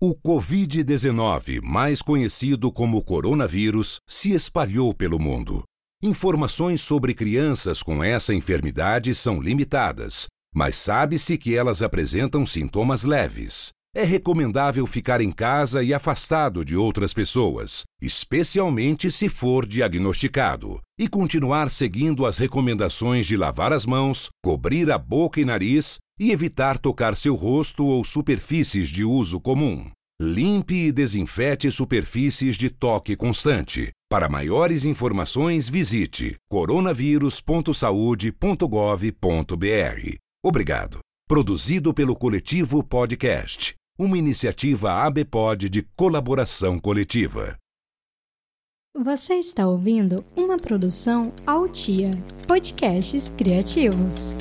O Covid-19, mais conhecido como coronavírus, se espalhou pelo mundo. Informações sobre crianças com essa enfermidade são limitadas, mas sabe-se que elas apresentam sintomas leves. É recomendável ficar em casa e afastado de outras pessoas, especialmente se for diagnosticado, e continuar seguindo as recomendações de lavar as mãos, cobrir a boca e nariz e evitar tocar seu rosto ou superfícies de uso comum. Limpe e desinfete superfícies de toque constante. Para maiores informações, visite coronavírus.saude.gov.br. Obrigado. Produzido pelo Coletivo Podcast, uma iniciativa ABPOD de colaboração coletiva. Você está ouvindo uma produção Altia, podcasts criativos.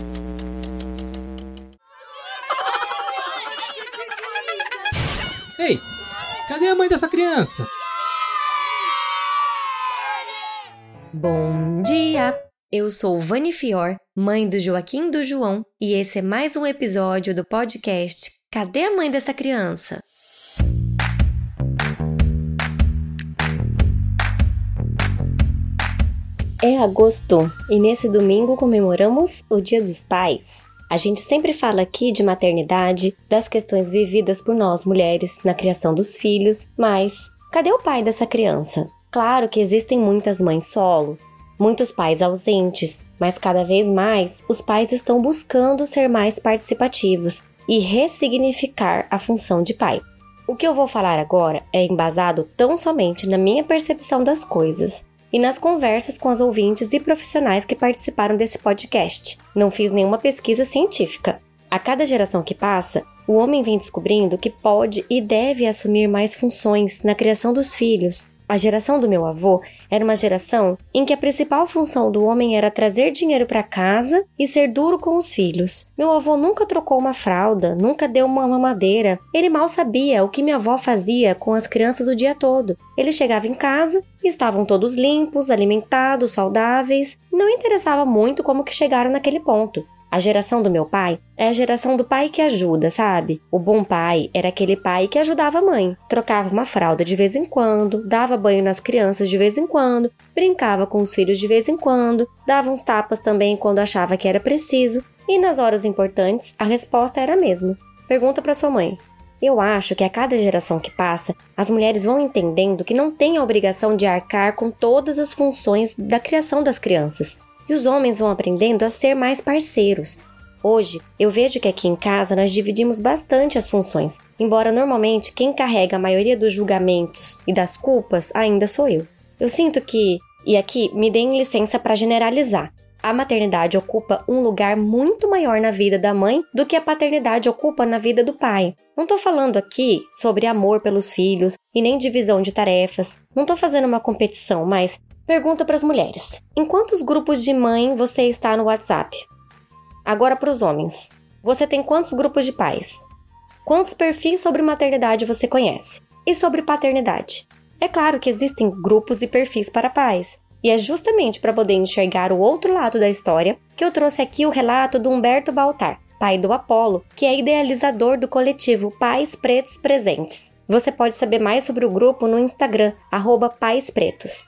Ei, cadê a mãe dessa criança? Bom dia! Eu sou Vani Fior, mãe do Joaquim do João, e esse é mais um episódio do podcast Cadê a mãe dessa criança? É agosto e nesse domingo comemoramos o Dia dos Pais. A gente sempre fala aqui de maternidade, das questões vividas por nós mulheres na criação dos filhos, mas cadê o pai dessa criança? Claro que existem muitas mães solo, muitos pais ausentes, mas cada vez mais os pais estão buscando ser mais participativos e ressignificar a função de pai. O que eu vou falar agora é embasado tão somente na minha percepção das coisas e nas conversas com as ouvintes e profissionais que participaram desse podcast. Não fiz nenhuma pesquisa científica. A cada geração que passa, o homem vem descobrindo que pode e deve assumir mais funções na criação dos filhos, a geração do meu avô era uma geração em que a principal função do homem era trazer dinheiro para casa e ser duro com os filhos. Meu avô nunca trocou uma fralda, nunca deu uma mamadeira. Ele mal sabia o que minha avó fazia com as crianças o dia todo. Ele chegava em casa e estavam todos limpos, alimentados, saudáveis. Não interessava muito como que chegaram naquele ponto. A geração do meu pai é a geração do pai que ajuda, sabe? O bom pai era aquele pai que ajudava a mãe, trocava uma fralda de vez em quando, dava banho nas crianças de vez em quando, brincava com os filhos de vez em quando, dava uns tapas também quando achava que era preciso, e nas horas importantes a resposta era a mesma. Pergunta para sua mãe: eu acho que a cada geração que passa, as mulheres vão entendendo que não têm a obrigação de arcar com todas as funções da criação das crianças e os homens vão aprendendo a ser mais parceiros. Hoje, eu vejo que aqui em casa nós dividimos bastante as funções, embora normalmente quem carrega a maioria dos julgamentos e das culpas ainda sou eu. Eu sinto que, e aqui me deem licença para generalizar, a maternidade ocupa um lugar muito maior na vida da mãe do que a paternidade ocupa na vida do pai. Não estou falando aqui sobre amor pelos filhos e nem divisão de tarefas. Não estou fazendo uma competição, mas Pergunta para as mulheres: em quantos grupos de mãe você está no WhatsApp? Agora para os homens: você tem quantos grupos de pais? Quantos perfis sobre maternidade você conhece? E sobre paternidade? É claro que existem grupos e perfis para pais, e é justamente para poder enxergar o outro lado da história que eu trouxe aqui o relato do Humberto Baltar, pai do Apolo, que é idealizador do coletivo Pais Pretos Presentes. Você pode saber mais sobre o grupo no Instagram, arroba Pais Pretos.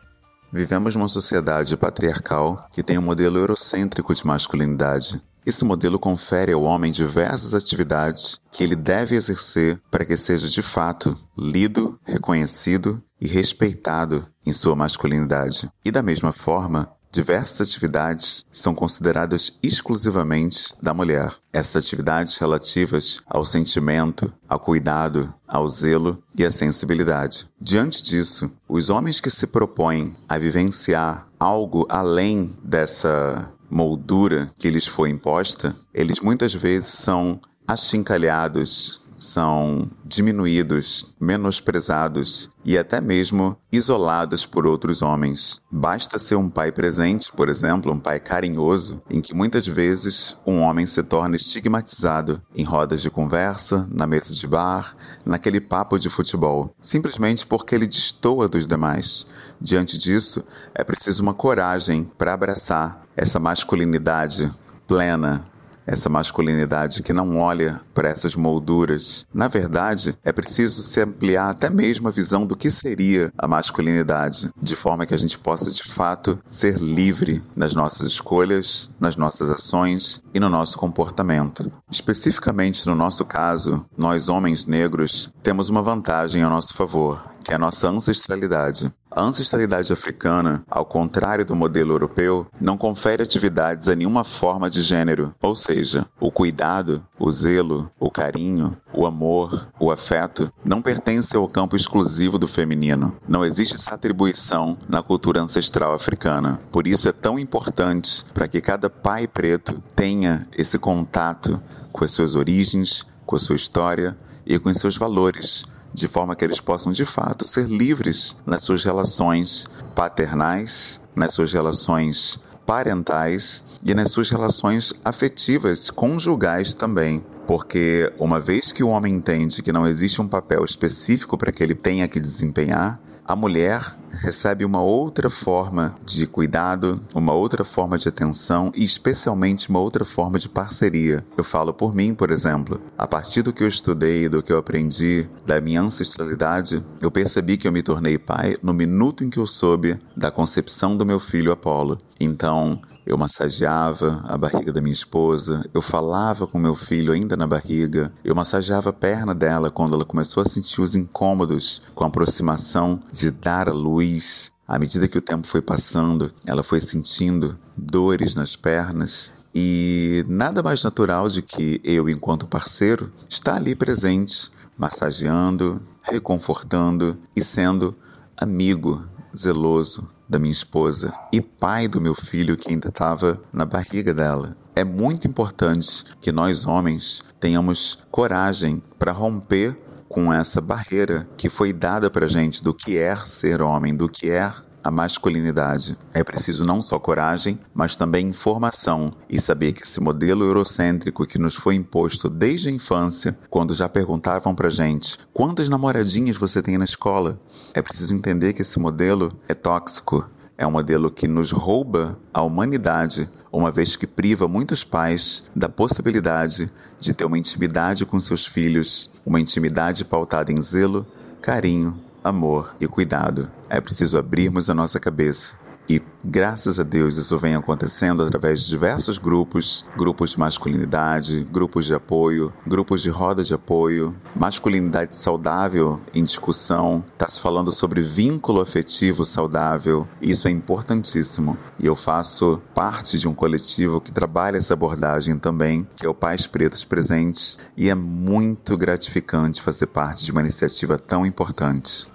Vivemos numa sociedade patriarcal que tem um modelo eurocêntrico de masculinidade. Esse modelo confere ao homem diversas atividades que ele deve exercer para que seja de fato lido, reconhecido e respeitado em sua masculinidade. E da mesma forma, Diversas atividades são consideradas exclusivamente da mulher. Essas atividades relativas ao sentimento, ao cuidado, ao zelo e à sensibilidade. Diante disso, os homens que se propõem a vivenciar algo além dessa moldura que lhes foi imposta, eles muitas vezes são achincalhados, são diminuídos, menosprezados e até mesmo isolados por outros homens. Basta ser um pai presente, por exemplo, um pai carinhoso, em que muitas vezes um homem se torna estigmatizado em rodas de conversa, na mesa de bar, naquele papo de futebol, simplesmente porque ele destoa dos demais. Diante disso, é preciso uma coragem para abraçar essa masculinidade plena, essa masculinidade que não olha para essas molduras. Na verdade, é preciso se ampliar até mesmo a visão do que seria a masculinidade, de forma que a gente possa de fato ser livre nas nossas escolhas, nas nossas ações e no nosso comportamento. Especificamente no nosso caso, nós homens negros temos uma vantagem a nosso favor, que é a nossa ancestralidade. A ancestralidade africana, ao contrário do modelo europeu, não confere atividades a nenhuma forma de gênero, ou seja, o cuidado, o zelo, o carinho, o amor, o afeto não pertence ao campo exclusivo do feminino. Não existe essa atribuição na cultura ancestral africana. Por isso é tão importante para que cada pai preto tenha esse contato com as suas origens, com a sua história e com os seus valores de forma que eles possam de fato ser livres nas suas relações paternais, nas suas relações parentais e nas suas relações afetivas, conjugais também. Porque uma vez que o homem entende que não existe um papel específico para que ele tenha que desempenhar, a mulher recebe uma outra forma de cuidado, uma outra forma de atenção e, especialmente, uma outra forma de parceria. Eu falo por mim, por exemplo. A partir do que eu estudei, do que eu aprendi, da minha ancestralidade, eu percebi que eu me tornei pai no minuto em que eu soube da concepção do meu filho Apolo. Então, eu massageava a barriga da minha esposa, eu falava com meu filho ainda na barriga, eu massageava a perna dela quando ela começou a sentir os incômodos com a aproximação de dar a luz. À medida que o tempo foi passando, ela foi sentindo dores nas pernas e nada mais natural de que eu, enquanto parceiro, estar ali presente, massageando, reconfortando e sendo amigo zeloso da minha esposa e pai do meu filho que ainda estava na barriga dela. É muito importante que nós homens tenhamos coragem para romper com essa barreira que foi dada para gente do que é ser homem, do que é a masculinidade. É preciso não só coragem, mas também informação e saber que esse modelo eurocêntrico que nos foi imposto desde a infância, quando já perguntavam pra gente quantas namoradinhas você tem na escola, é preciso entender que esse modelo é tóxico. É um modelo que nos rouba a humanidade, uma vez que priva muitos pais da possibilidade de ter uma intimidade com seus filhos, uma intimidade pautada em zelo, carinho amor e cuidado. É preciso abrirmos a nossa cabeça e graças a Deus isso vem acontecendo através de diversos grupos, grupos de masculinidade, grupos de apoio, grupos de roda de apoio, masculinidade saudável em discussão, está se falando sobre vínculo afetivo saudável, isso é importantíssimo. E eu faço parte de um coletivo que trabalha essa abordagem também, que é o Pais Pretos Presentes, e é muito gratificante fazer parte de uma iniciativa tão importante.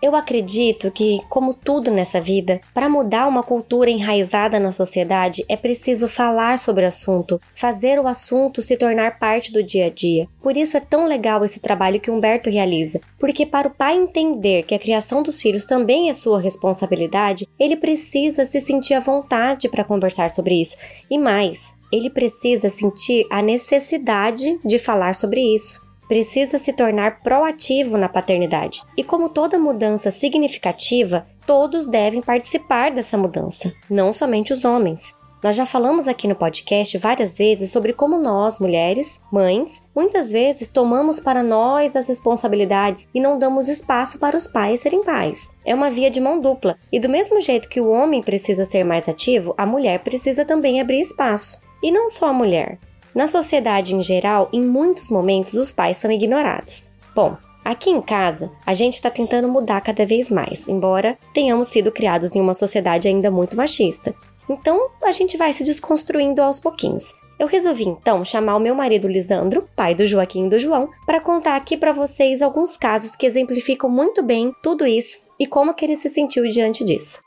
Eu acredito que, como tudo nessa vida, para mudar uma cultura enraizada na sociedade é preciso falar sobre o assunto, fazer o assunto se tornar parte do dia a dia. Por isso é tão legal esse trabalho que Humberto realiza, porque para o pai entender que a criação dos filhos também é sua responsabilidade, ele precisa se sentir à vontade para conversar sobre isso. E mais, ele precisa sentir a necessidade de falar sobre isso precisa se tornar proativo na paternidade. E como toda mudança significativa, todos devem participar dessa mudança, não somente os homens. Nós já falamos aqui no podcast várias vezes sobre como nós, mulheres, mães, muitas vezes tomamos para nós as responsabilidades e não damos espaço para os pais serem pais. É uma via de mão dupla, e do mesmo jeito que o homem precisa ser mais ativo, a mulher precisa também abrir espaço. E não só a mulher. Na sociedade em geral, em muitos momentos os pais são ignorados. Bom, aqui em casa, a gente está tentando mudar cada vez mais, embora tenhamos sido criados em uma sociedade ainda muito machista. Então, a gente vai se desconstruindo aos pouquinhos. Eu resolvi então chamar o meu marido Lisandro, pai do Joaquim e do João, para contar aqui para vocês alguns casos que exemplificam muito bem tudo isso e como que ele se sentiu diante disso.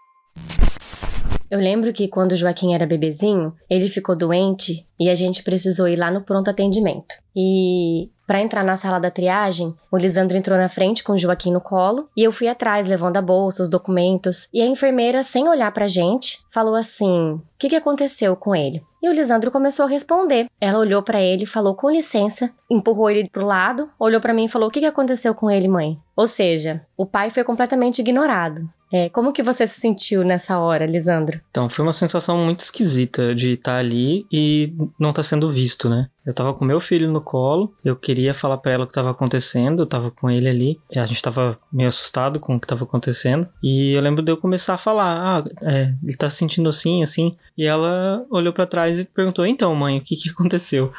Eu lembro que quando o Joaquim era bebezinho, ele ficou doente e a gente precisou ir lá no pronto atendimento. E para entrar na sala da triagem, o Lisandro entrou na frente com o Joaquim no colo e eu fui atrás levando a bolsa, os documentos. E a enfermeira, sem olhar pra gente, falou assim: que, que aconteceu com ele? E o Lisandro começou a responder. Ela olhou para ele, falou com licença, empurrou ele pro lado, olhou para mim e falou: "O que, que aconteceu com ele, mãe?" Ou seja, o pai foi completamente ignorado. É, como que você se sentiu nessa hora, Lisandro? Então, foi uma sensação muito esquisita de estar ali e não estar tá sendo visto, né? Eu tava com meu filho no colo, eu queria falar para ela o que tava acontecendo, eu tava com ele ali, a gente tava meio assustado com o que tava acontecendo. E eu lembro de eu começar a falar: "Ah, é, ele tá se sentindo assim, assim". E ela olhou para trás e perguntou: "Então, mãe, o que que aconteceu?"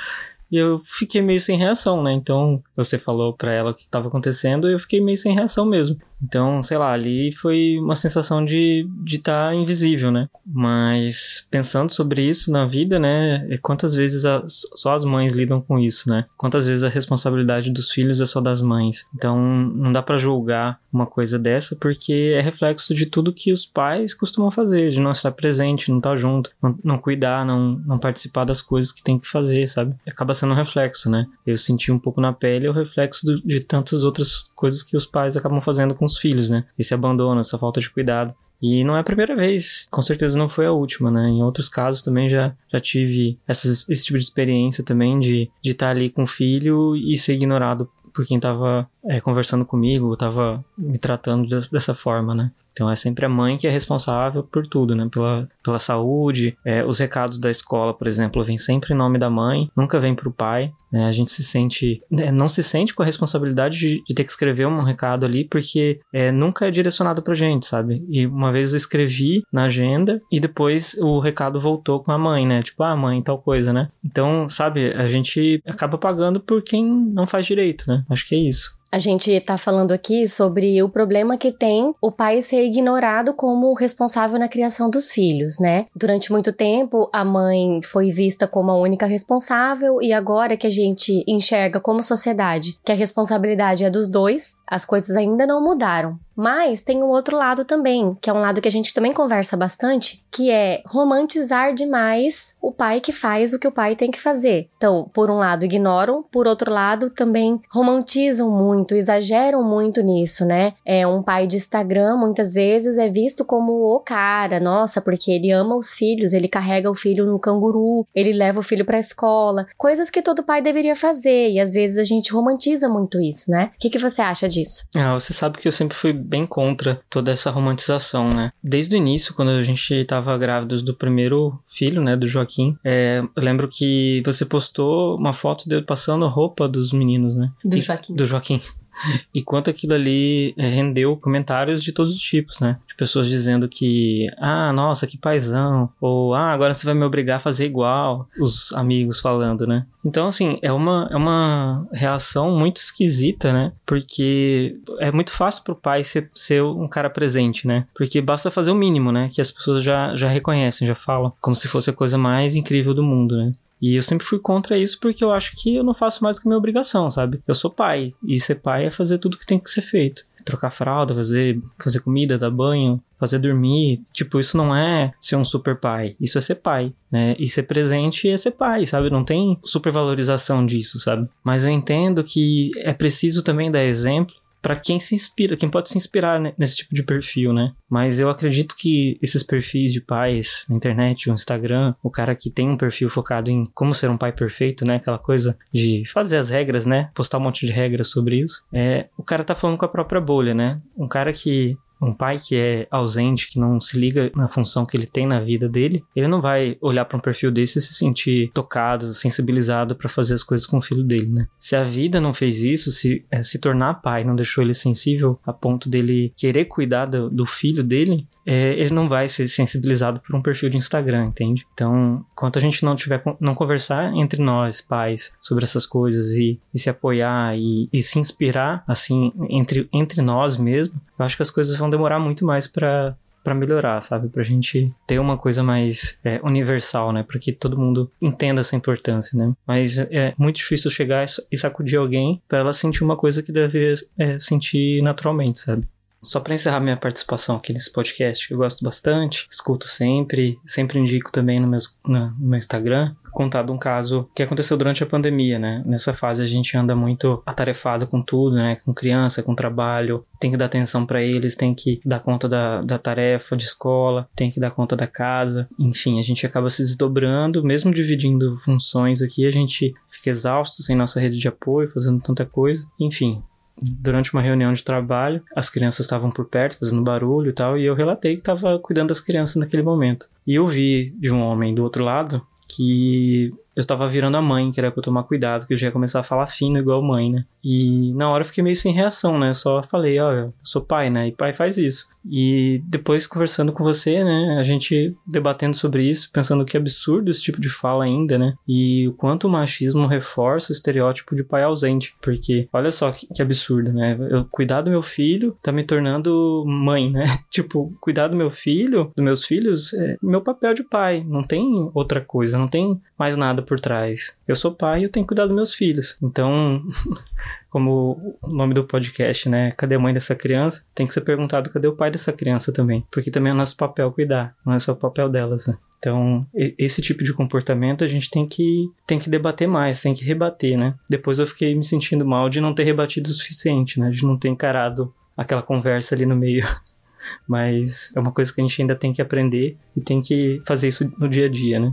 E eu fiquei meio sem reação, né? Então, você falou para ela o que estava acontecendo e eu fiquei meio sem reação mesmo. Então, sei lá, ali foi uma sensação de estar tá invisível, né? Mas pensando sobre isso na vida, né? É quantas vezes a, só as mães lidam com isso, né? Quantas vezes a responsabilidade dos filhos é só das mães. Então, não dá para julgar uma coisa dessa porque é reflexo de tudo que os pais costumam fazer, de não estar presente, não estar junto, não, não cuidar, não, não participar das coisas que tem que fazer, sabe? Acaba sendo um reflexo, né? Eu senti um pouco na pele o reflexo do, de tantas outras coisas que os pais acabam fazendo com os filhos, né? Esse abandono, essa falta de cuidado. E não é a primeira vez, com certeza não foi a última, né? Em outros casos também já, já tive essas, esse tipo de experiência também de estar de tá ali com o filho e ser ignorado por quem estava é, conversando comigo, estava me tratando dessa forma, né? Então é sempre a mãe que é responsável por tudo, né? Pela, pela saúde. É, os recados da escola, por exemplo, vem sempre em nome da mãe, nunca vem para o pai. Né? A gente se sente. Né, não se sente com a responsabilidade de, de ter que escrever um recado ali, porque é, nunca é direcionado pra gente, sabe? E uma vez eu escrevi na agenda e depois o recado voltou com a mãe, né? Tipo, ah, mãe, tal coisa, né? Então, sabe, a gente acaba pagando por quem não faz direito, né? Acho que é isso. A gente está falando aqui sobre o problema que tem o pai ser ignorado como responsável na criação dos filhos, né? Durante muito tempo, a mãe foi vista como a única responsável e agora que a gente enxerga como sociedade que a responsabilidade é dos dois, as coisas ainda não mudaram. Mas tem um outro lado também, que é um lado que a gente também conversa bastante, que é romantizar demais o pai que faz o que o pai tem que fazer. Então, por um lado, ignoram, por outro lado, também romantizam muito, exageram muito nisso, né? É um pai de Instagram, muitas vezes, é visto como o cara, nossa, porque ele ama os filhos, ele carrega o filho no canguru, ele leva o filho pra escola, coisas que todo pai deveria fazer, e às vezes a gente romantiza muito isso, né? O que, que você acha disso? Ah, você sabe que eu sempre fui bem contra toda essa romantização, né? Desde o início, quando a gente estava grávidos do primeiro filho, né, do Joaquim, é, eu lembro que você postou uma foto dele passando a roupa dos meninos, né? Do Joaquim. Do Joaquim. E quanto aquilo ali é, rendeu comentários de todos os tipos, né? De pessoas dizendo que, ah, nossa, que paizão. Ou, ah, agora você vai me obrigar a fazer igual. Os amigos falando, né? Então, assim, é uma, é uma reação muito esquisita, né? Porque é muito fácil pro pai ser, ser um cara presente, né? Porque basta fazer o mínimo, né? Que as pessoas já, já reconhecem, já falam. Como se fosse a coisa mais incrível do mundo, né? E eu sempre fui contra isso porque eu acho que eu não faço mais do que minha obrigação, sabe? Eu sou pai. E ser pai é fazer tudo que tem que ser feito. Trocar fralda, fazer, fazer comida, dar banho, fazer dormir. Tipo, isso não é ser um super pai. Isso é ser pai, né? E ser presente é ser pai, sabe? Não tem supervalorização disso, sabe? Mas eu entendo que é preciso também dar exemplo para quem se inspira, quem pode se inspirar nesse tipo de perfil, né? Mas eu acredito que esses perfis de pais na internet, o Instagram, o cara que tem um perfil focado em como ser um pai perfeito, né? Aquela coisa de fazer as regras, né? Postar um monte de regras sobre isso. É, o cara tá falando com a própria bolha, né? Um cara que um pai que é ausente, que não se liga na função que ele tem na vida dele, ele não vai olhar para um perfil desse e se sentir tocado, sensibilizado para fazer as coisas com o filho dele, né? Se a vida não fez isso, se é, se tornar pai não deixou ele sensível a ponto dele querer cuidar do, do filho dele, é, ele não vai ser sensibilizado por um perfil de Instagram, entende? Então, enquanto a gente não tiver não conversar entre nós, pais, sobre essas coisas e, e se apoiar e, e, se inspirar, assim, entre, entre nós mesmo, eu acho que as coisas vão demorar muito mais para para melhorar, sabe? Pra gente ter uma coisa mais é, universal, né? Para que todo mundo entenda essa importância, né? Mas é muito difícil chegar e sacudir alguém para ela sentir uma coisa que deveria é, sentir naturalmente, sabe? Só para encerrar minha participação aqui nesse podcast, que eu gosto bastante, escuto sempre, sempre indico também no, meus, no meu Instagram, contado um caso que aconteceu durante a pandemia, né? Nessa fase a gente anda muito atarefado com tudo, né? Com criança, com trabalho, tem que dar atenção para eles, tem que dar conta da, da tarefa de escola, tem que dar conta da casa, enfim, a gente acaba se desdobrando, mesmo dividindo funções aqui, a gente fica exausto sem nossa rede de apoio, fazendo tanta coisa, enfim, durante uma reunião de trabalho, as crianças estavam por perto fazendo barulho e tal, e eu relatei que estava cuidando das crianças naquele momento. E eu vi de um homem do outro lado que eu estava virando a mãe, que era pra eu tomar cuidado, que eu já ia começar a falar fino igual mãe, né? E na hora eu fiquei meio sem reação, né? Só falei, ó, eu sou pai, né? E pai faz isso. E depois conversando com você, né? A gente debatendo sobre isso, pensando que absurdo esse tipo de fala ainda, né? E o quanto o machismo reforça o estereótipo de pai ausente. Porque olha só que, que absurdo, né? Eu cuidar do meu filho tá me tornando mãe, né? tipo, cuidar do meu filho, dos meus filhos, é meu papel de pai. Não tem outra coisa, não tem mais nada por trás. Eu sou pai e eu tenho que cuidar dos meus filhos. Então, como o nome do podcast, né? Cadê a mãe dessa criança? Tem que ser perguntado cadê o pai dessa criança também. Porque também é nosso papel cuidar, não é só o papel delas, né? Então, esse tipo de comportamento a gente tem que, tem que debater mais, tem que rebater, né? Depois eu fiquei me sentindo mal de não ter rebatido o suficiente, né? De não ter encarado aquela conversa ali no meio. Mas é uma coisa que a gente ainda tem que aprender e tem que fazer isso no dia a dia, né?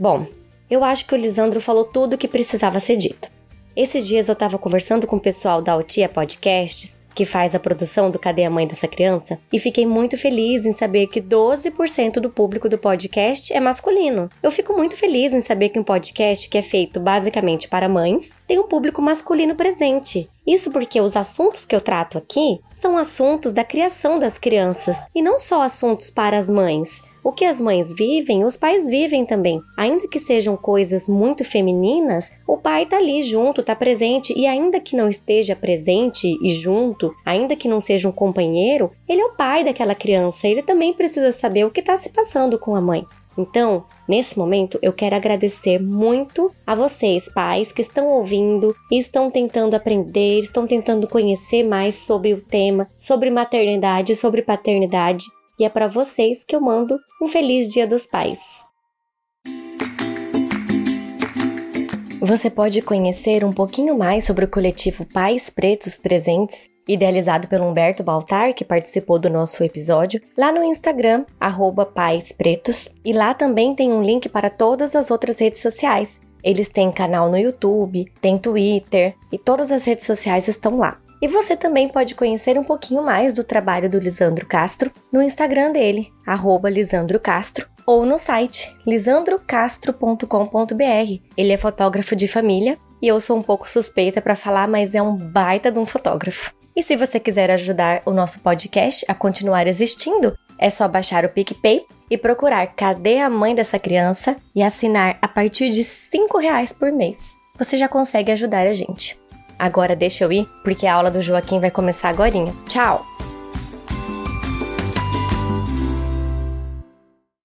Bom, eu acho que o Lisandro falou tudo o que precisava ser dito. Esses dias eu estava conversando com o pessoal da Altia Podcasts que faz a produção do Cadê a Mãe dessa Criança, e fiquei muito feliz em saber que 12% do público do podcast é masculino. Eu fico muito feliz em saber que um podcast que é feito basicamente para mães tem um público masculino presente. Isso porque os assuntos que eu trato aqui são assuntos da criação das crianças e não só assuntos para as mães. O que as mães vivem, os pais vivem também. Ainda que sejam coisas muito femininas, o pai tá ali junto, tá presente e ainda que não esteja presente e junto, ainda que não seja um companheiro, ele é o pai daquela criança, ele também precisa saber o que está se passando com a mãe. Então, nesse momento, eu quero agradecer muito a vocês, pais, que estão ouvindo e estão tentando aprender, estão tentando conhecer mais sobre o tema, sobre maternidade, sobre paternidade. E é para vocês que eu mando um feliz Dia dos Pais. Você pode conhecer um pouquinho mais sobre o coletivo Pais Pretos Presentes, idealizado pelo Humberto Baltar, que participou do nosso episódio, lá no Instagram, @paispretos, e lá também tem um link para todas as outras redes sociais. Eles têm canal no YouTube, tem Twitter e todas as redes sociais estão lá. E você também pode conhecer um pouquinho mais do trabalho do Lisandro Castro no Instagram dele, arroba Lisandro Castro, ou no site lisandrocastro.com.br. Ele é fotógrafo de família e eu sou um pouco suspeita para falar, mas é um baita de um fotógrafo. E se você quiser ajudar o nosso podcast a continuar existindo, é só baixar o PicPay e procurar Cadê a Mãe dessa Criança e assinar a partir de R$ reais por mês. Você já consegue ajudar a gente. Agora deixa eu ir, porque a aula do Joaquim vai começar agora. Tchau!